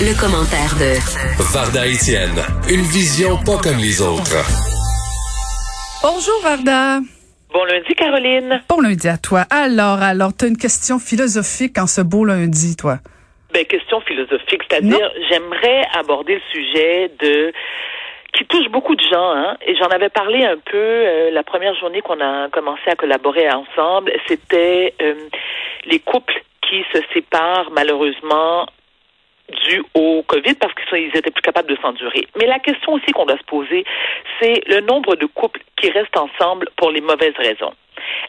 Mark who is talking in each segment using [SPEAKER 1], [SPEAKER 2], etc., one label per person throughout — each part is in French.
[SPEAKER 1] Le, commentaire de
[SPEAKER 2] Varda Étienne, une vision pas comme les autres.
[SPEAKER 3] Bonjour Varda.
[SPEAKER 4] Bon lundi, Caroline.
[SPEAKER 3] Bon lundi à toi. Alors, alors, tu as une question philosophique en ce beau lundi, toi?
[SPEAKER 4] Ben, question philosophique, c'est-à-dire, j'aimerais aborder le sujet de qui touche beaucoup de gens, hein, et j'en avais parlé un peu euh, la première journée qu'on a commencé à collaborer ensemble. C'était euh, les couples qui se séparent malheureusement dû au COVID parce qu'ils étaient plus capables de s'endurer. Mais la question aussi qu'on doit se poser, c'est le nombre de couples qui restent ensemble pour les mauvaises raisons.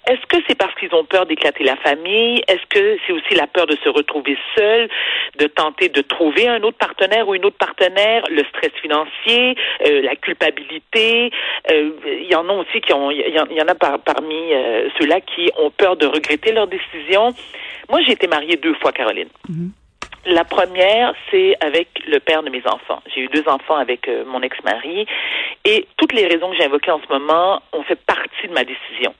[SPEAKER 4] Est-ce que c'est parce qu'ils ont peur d'éclater la famille? Est-ce que c'est aussi la peur de se retrouver seul, de tenter de trouver un autre partenaire ou une autre partenaire, le stress financier, euh, la culpabilité? Euh, il y en a aussi qui ont, il y, en a parmi euh, ceux-là qui ont peur de regretter leur décision. Moi, j'ai été mariée deux fois, Caroline.
[SPEAKER 3] Mm-hmm.
[SPEAKER 4] La première, c'est avec le père de mes enfants. J'ai eu deux enfants avec euh, mon ex-mari et toutes les raisons que j'ai invoquées en ce moment ont fait partie de ma décision.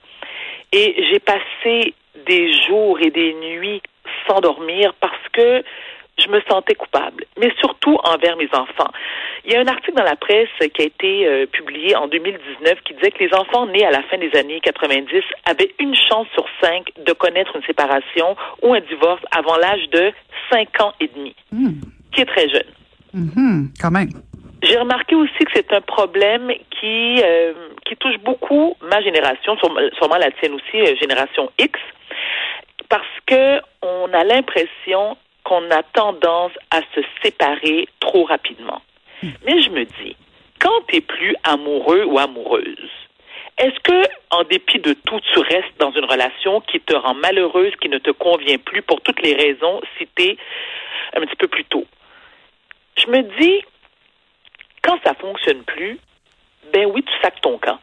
[SPEAKER 4] Et j'ai passé des jours et des nuits sans dormir parce que je me sentais coupable, mais surtout envers mes enfants. Il y a un article dans la presse qui a été euh, publié en 2019 qui disait que les enfants nés à la fin des années 90 avaient une chance sur cinq de connaître une séparation ou un divorce avant l'âge de cinq ans et demi, qui est très jeune.
[SPEAKER 3] Mhm, quand même.
[SPEAKER 4] J'ai remarqué aussi que c'est un problème qui euh, qui touche beaucoup ma génération, sûrement la tienne aussi, euh, génération X, parce que on a l'impression qu'on a tendance à se séparer trop rapidement. Mais je me dis, quand tu es plus amoureux ou amoureuse, est-ce que, en dépit de tout, tu restes dans une relation qui te rend malheureuse, qui ne te convient plus pour toutes les raisons citées un petit peu plus tôt? Je me dis, quand ça fonctionne plus, ben oui, tu sacs ton camp.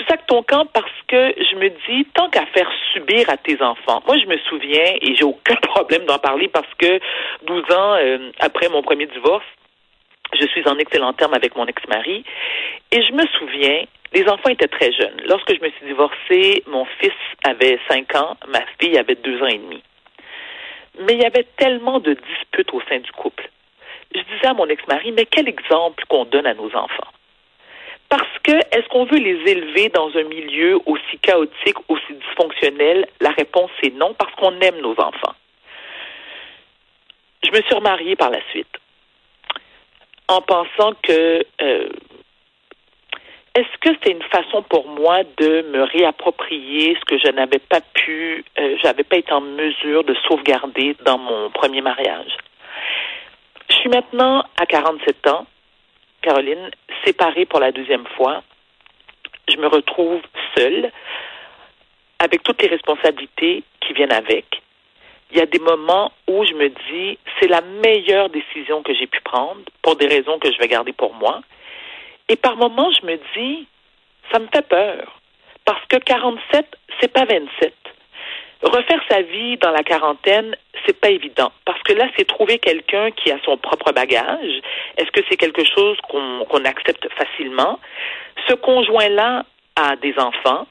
[SPEAKER 4] Tu sacs ton camp parce que je me dis, tant qu'à faire subir à tes enfants. Moi, je me souviens, et j'ai aucun problème d'en parler parce que 12 ans euh, après mon premier divorce, je suis en excellent terme avec mon ex-mari. Et je me souviens, les enfants étaient très jeunes. Lorsque je me suis divorcée, mon fils avait 5 ans, ma fille avait 2 ans et demi. Mais il y avait tellement de disputes au sein du couple. Je disais à mon ex-mari, mais quel exemple qu'on donne à nos enfants? Parce que est-ce qu'on veut les élever dans un milieu aussi chaotique, aussi dysfonctionnel? La réponse est non, parce qu'on aime nos enfants. Je me suis remariée par la suite en pensant que euh, est-ce que c'est une façon pour moi de me réapproprier ce que je n'avais pas pu, euh, j'avais pas été en mesure de sauvegarder dans mon premier mariage? Je suis maintenant à 47 ans, Caroline, séparée pour la deuxième fois. Je me retrouve seule, avec toutes les responsabilités qui viennent avec. Il y a des moments où je me dis, c'est la meilleure décision que j'ai pu prendre pour des raisons que je vais garder pour moi. Et par moments, je me dis, ça me fait peur. Parce que 47, c'est pas 27. Refaire sa vie dans la quarantaine, c'est pas évident. Parce que là, c'est trouver quelqu'un qui a son propre bagage. Est-ce que c'est quelque chose qu'on accepte facilement? Ce conjoint-là a des enfants.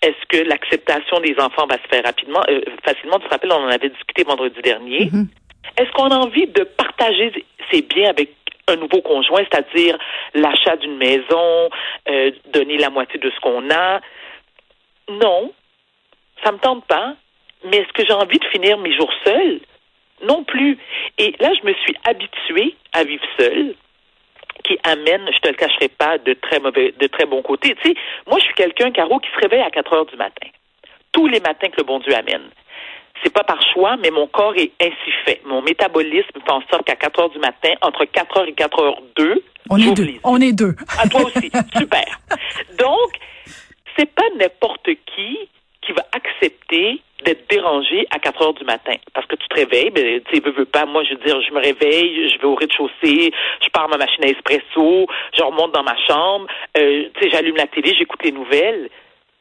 [SPEAKER 4] Est-ce que l'acceptation des enfants va se faire rapidement, euh, facilement? Tu te rappelles, on en avait discuté vendredi dernier.
[SPEAKER 3] Mhm.
[SPEAKER 4] Est-ce qu'on a envie de partager ses biens avec un nouveau conjoint, c'est-à-dire l'achat d'une maison, euh, donner la moitié de ce qu'on a? Non, ça me tente pas. Mais est-ce que j'ai envie de finir mes jours seuls? Non plus. Et là, je me suis habituée à vivre seule qui amène, je te le cacherai pas, de très mauvais, de très bons côtés. Tu sais, moi, je suis quelqu'un, Caro, qui se réveille à 4 heures du matin. Tous les matins que le bon Dieu amène. C'est pas par choix, mais mon corps est ainsi fait. Mon métabolisme fait en sorte qu'à 4 heures du matin, entre 4 heures et 4 heures 2,
[SPEAKER 3] On est deux. On est deux.
[SPEAKER 4] À toi aussi. Super. Donc, c'est pas n'importe qui qui va accepter d'être dérangé à 4 heures du matin. Parce que tu te réveilles, ben, tu veux, veux pas, moi, je veux dire, je me réveille, je vais au rez-de-chaussée, je pars ma machine à espresso, je remonte dans ma chambre, euh, tu sais, j'allume la télé, j'écoute les nouvelles.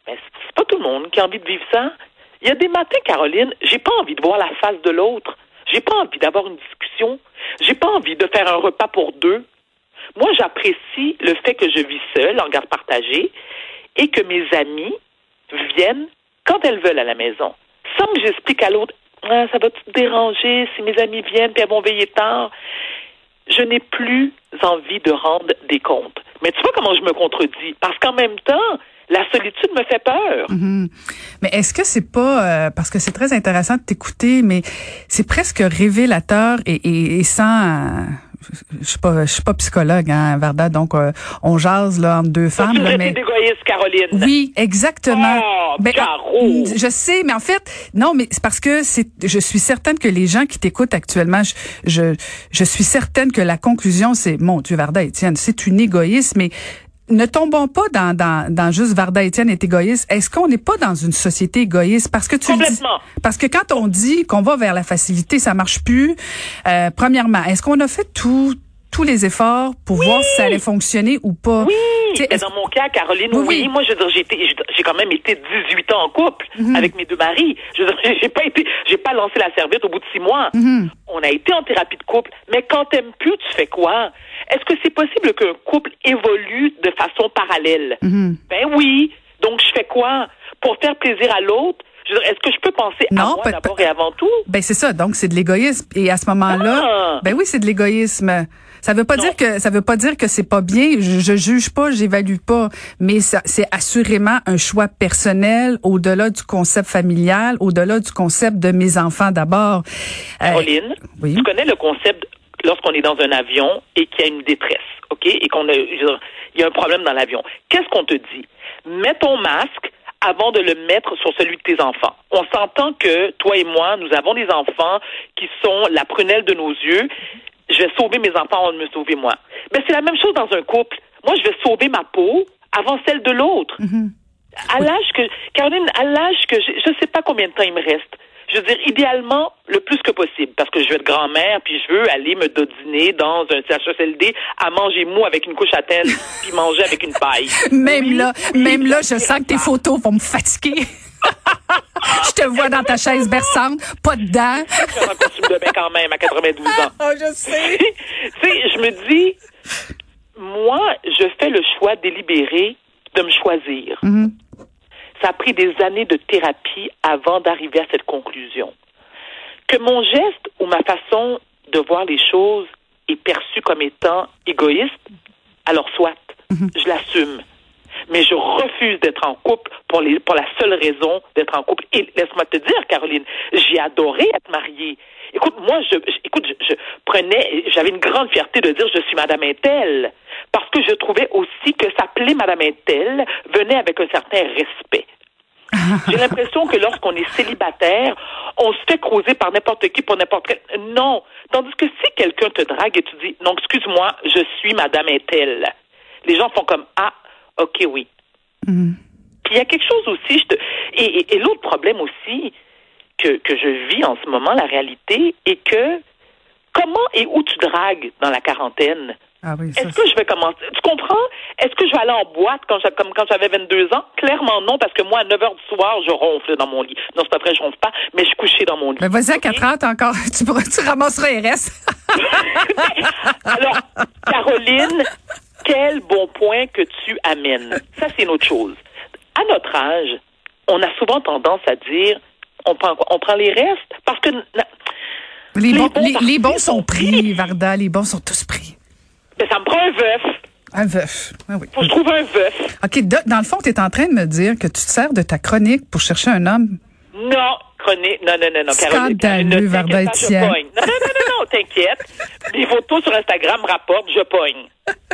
[SPEAKER 4] Mais c'est pas tout le monde qui a envie de vivre ça. Il y a des matins, Caroline, j'ai pas envie de voir la face de l'autre. J'ai pas envie d'avoir une discussion. J'ai pas envie de faire un repas pour deux. Moi, j'apprécie le fait que je vis seule, en garde partagée, et que mes amis viennent quand elles veulent à la maison. Sans que j'explique à l'autre, ah, ça va te déranger si mes amis viennent puis elles vont veiller tard. Je n'ai plus envie de rendre des comptes. Mais tu vois comment je me contredis? Parce qu'en même temps, la solitude me fait peur.
[SPEAKER 3] Mhm. Mais est-ce que c'est pas euh, parce que c'est très intéressant de t'écouter, mais c'est presque révélateur et, sans je suis pas je suis pas psychologue hein Varda donc euh, on jase là entre deux femmes là,
[SPEAKER 4] mais d'égoïste Caroline.
[SPEAKER 3] Oui, exactement.
[SPEAKER 4] Oh,
[SPEAKER 3] Ben,
[SPEAKER 4] Caro.
[SPEAKER 3] je sais, mais en fait, non, mais c'est parce que c'est, je suis certaine que les gens qui t'écoutent actuellement, je, je, je suis certaine que la conclusion, c'est, mon Dieu, Varda Étienne, c'est une égoïste, mais ne tombons pas dans, dans, dans juste Varda Étienne est égoïste. Est-ce qu'on n'est pas dans une société égoïste? Parce que tu dis,
[SPEAKER 4] Complètement.
[SPEAKER 3] parce que quand on dit qu'on va vers la facilité, ça marche plus. Euh, premièrement, est-ce qu'on a fait tout, tous les efforts pour voir si ça allait fonctionner ou pas?
[SPEAKER 4] Oui, Mais dans mon cas, Caroline,
[SPEAKER 3] Oui,
[SPEAKER 4] oui,
[SPEAKER 3] oui.
[SPEAKER 4] moi, je veux dire, j'ai quand même été 18 ans en couple
[SPEAKER 3] Mhm.
[SPEAKER 4] avec mes deux maris. Je veux dire, j'ai pas été, j'ai pas lancé la serviette au bout de six mois.
[SPEAKER 3] Mhm.
[SPEAKER 4] On a été en thérapie de couple, mais quand t'aimes plus, tu fais quoi? Est-ce que c'est possible qu'un couple évolue de façon parallèle?
[SPEAKER 3] Mhm.
[SPEAKER 4] Ben oui. Donc, je fais quoi? Pour faire plaisir à l'autre? Je veux dire, Est-ce que je peux penser à
[SPEAKER 3] Non,
[SPEAKER 4] moi
[SPEAKER 3] peut-
[SPEAKER 4] d'abord et avant tout?
[SPEAKER 3] Ben c'est ça, donc c'est de l'égoïsme. Et à ce moment-là,
[SPEAKER 4] Ah!
[SPEAKER 3] ben oui, c'est de l'égoïsme. Ça veut pas
[SPEAKER 4] Non.
[SPEAKER 3] dire que ça veut pas dire que c'est pas bien. Je, je juge pas, j'évalue pas, mais c'est assurément un choix personnel au-delà du concept familial, au-delà du concept de mes enfants d'abord. Euh,
[SPEAKER 4] Caroline,
[SPEAKER 3] oui.
[SPEAKER 4] tu connais le concept lorsqu'on est dans un avion et qu'il y a une détresse, OK? Et qu'on a, dire, il y a un problème dans l'avion. Qu'est-ce qu'on te dit? Mets ton masque avant de le mettre sur celui de tes enfants. On s'entend que toi et moi, nous avons des enfants qui sont la prunelle de nos yeux. Je vais sauver mes enfants avant de me sauver moi. Mais c'est la même chose dans un couple. Moi, je vais sauver ma peau avant celle de l'autre. À l'âge que, Caroline, à l'âge que je ne sais pas combien de temps il me reste. Je veux dire, idéalement, le plus que possible, parce que je vais être grand-mère, puis je veux aller me dodiner dans un CHSLD à manger mou avec une couche à tête, puis manger avec une paille.
[SPEAKER 3] Même
[SPEAKER 4] Oui,
[SPEAKER 3] là,
[SPEAKER 4] oui,
[SPEAKER 3] même là, je sens que tes photos vont me fatiguer. je te vois dans ta chaise berçante, pas dedans.
[SPEAKER 4] Je suis en costume de bain quand même à 92 ans.
[SPEAKER 3] Oh, je sais.
[SPEAKER 4] tu sais, je me dis, moi, je fais le choix délibéré de me choisir.
[SPEAKER 3] Mhm.
[SPEAKER 4] Ça a pris des années de thérapie avant d'arriver à cette conclusion. Que mon geste ou ma façon de voir les choses est perçue comme étant égoïste, alors soit, je l'assume. Mais je refuse d'être en couple pour, les, pour la seule raison d'être en couple. Et laisse-moi te dire, Caroline, j'ai adoré être mariée. Écoute, moi, je, je- écoute, je, je prenais, j'avais une grande fierté de dire je suis Madame Intel, parce que je trouvais aussi que s'appeler Madame Intel venait avec un certain respect. J'ai l'impression que lorsqu'on est célibataire, on se fait croiser par n'importe qui pour n'importe quel. Non. Tandis que si quelqu'un te drague et tu dis non, excuse-moi, je suis Madame Intel, les gens font comme ah, ok, oui.
[SPEAKER 3] Mhm.
[SPEAKER 4] Puis il y a quelque chose aussi, je te... et, et- et l'autre problème aussi que, que je vis en ce moment, la réalité, est que comment et où tu dragues dans la quarantaine?
[SPEAKER 3] Ah oui, ça,
[SPEAKER 4] Est-ce que je vais commencer? Tu comprends? Est-ce que je vais aller en boîte quand comme quand j'avais 22 ans? Clairement non, parce que moi, à 9 heures du soir, je ronfle dans mon lit. Non, c'est pas vrai, je ronfle pas, mais je suis couchée dans mon lit.
[SPEAKER 3] Ben vas-y à
[SPEAKER 4] OK?
[SPEAKER 3] 4 heures, t'as encore, tu, pourras, tu ramasseras RS.
[SPEAKER 4] Alors, Caroline, quel bon point que tu amènes. Ça, c'est une autre chose. À notre âge, on a souvent tendance à dire on prend, quoi? on prend les restes parce que
[SPEAKER 3] Les,
[SPEAKER 4] Les
[SPEAKER 3] bons, les, les bons sont pris,
[SPEAKER 4] pris.
[SPEAKER 3] Varda, les bons sont tous pris.
[SPEAKER 4] ben, ça me prend un veuf.
[SPEAKER 3] Un veuf. Ah oui.
[SPEAKER 4] Faut que je trouve un veuf.
[SPEAKER 3] OK, dans le fond, tu es en train de me dire que tu te sers de ta chronique pour chercher un homme?
[SPEAKER 4] Non, chronique. Non, non, non, non, Caroline.
[SPEAKER 3] Scandaleux, Varda Étienne.
[SPEAKER 4] Non, non, non, non, non, t'inquiète. Les photos sur Instagram rapportent, je pogne.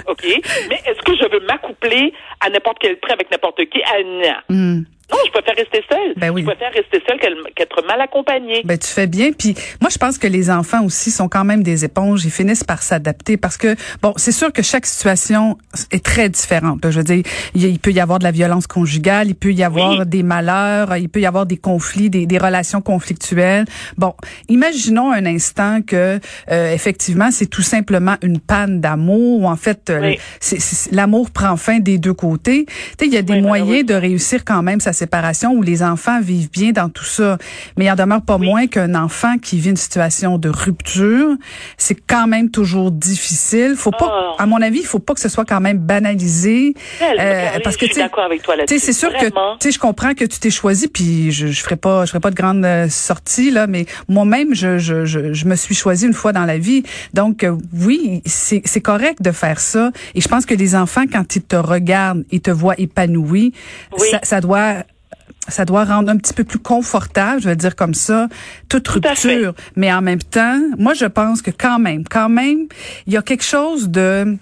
[SPEAKER 4] OK? Mais est-ce que je veux m'accoupler à n'importe quel prix avec n'importe qui? Ah, non. Non, je préfère rester seule.
[SPEAKER 3] Ben oui.
[SPEAKER 4] Je préfère rester seule qu'être mal accompagnée.
[SPEAKER 3] Ben tu fais bien. Puis moi je pense que les enfants aussi sont quand même des éponges. Ils finissent par s'adapter parce que bon, c'est sûr que chaque situation est très différente. Je veux dire, il, peut y avoir de la violence conjugale, il peut y avoir
[SPEAKER 4] Oui.
[SPEAKER 3] des malheurs, il peut y avoir des conflits, des, des relations conflictuelles. Bon, imaginons un instant que euh, effectivement c'est tout simplement une panne d'amour ou en fait euh,
[SPEAKER 4] Oui.
[SPEAKER 3] l'amour prend fin des deux côtés. Tu sais, il y a des
[SPEAKER 4] Oui,
[SPEAKER 3] moyens de réussir quand même sa séparation où les enfants vivent bien dans tout ça. Mais il en demeure pas
[SPEAKER 4] Oui.
[SPEAKER 3] moins qu'un enfant qui vit une situation de rupture, c'est quand même toujours difficile. Faut pas,
[SPEAKER 4] Oh.
[SPEAKER 3] à mon avis, il faut pas que ce soit quand même banalisé.
[SPEAKER 4] Tellement,
[SPEAKER 3] Euh,
[SPEAKER 4] Caroline,
[SPEAKER 3] parce que tu sais,
[SPEAKER 4] d'accord avec toi
[SPEAKER 3] tu
[SPEAKER 4] là-dessus.
[SPEAKER 3] sais, c'est sûr
[SPEAKER 4] Vraiment.
[SPEAKER 3] que tu sais, je comprends que tu t'es choisi, puis je je ferai pas, je ferai pas de grande euh, sortie là, mais moi-même, je, je je je me suis choisi une fois dans la vie, donc euh, oui, c'est c'est correct de faire ça, et je pense que les enfants quand ils te regardent, ils te voient épanoui,
[SPEAKER 4] Oui.
[SPEAKER 3] ça, ça doit ça doit rendre un petit peu plus confortable, je vais dire comme ça, toute
[SPEAKER 4] Tout
[SPEAKER 3] rupture. Mais en même temps, moi, je pense que quand même, quand même, il y a quelque chose de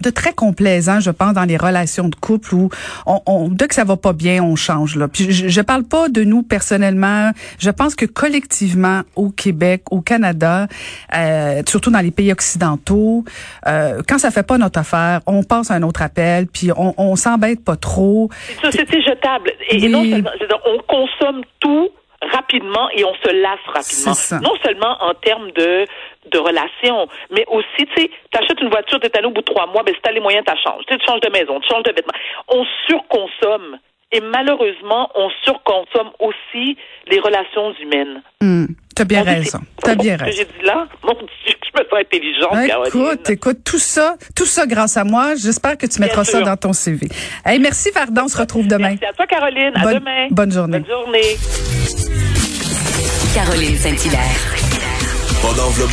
[SPEAKER 3] de très complaisant, je pense, dans les relations de couple où on, on dès que ça va pas bien, on change là. Puis je, je parle pas de nous personnellement. Je pense que collectivement au Québec, au Canada, euh, surtout dans les pays occidentaux, euh, quand ça fait pas notre affaire, on passe à un autre appel, puis on, on s'embête pas trop.
[SPEAKER 4] C'est une société jetable. Et, non seulement, on consomme tout rapidement et on se lasse rapidement. Non seulement en termes de de relations, mais aussi, tu sais, t'achètes une voiture, t'es allé au bout de trois mois, ben si t'as les moyens, t'as changes. Tu sais, tu changes de maison, tu changes de vêtements. On surconsomme. Et malheureusement, on surconsomme aussi les relations humaines.
[SPEAKER 3] Hum, T'as bien raison. T'as bien raison.
[SPEAKER 4] j'ai dit là, mon Dieu, je me sens intelligente.
[SPEAKER 3] Écoute, écoute, tout ça, tout ça grâce à moi. J'espère que tu mettras ça dans ton CV. Hey, merci Vardan, on se retrouve demain.
[SPEAKER 4] Merci à toi, Caroline. À
[SPEAKER 3] Bonne-
[SPEAKER 4] demain.
[SPEAKER 3] bonne journée.
[SPEAKER 4] Bonne journée.
[SPEAKER 1] Caroline Saint-Hilaire.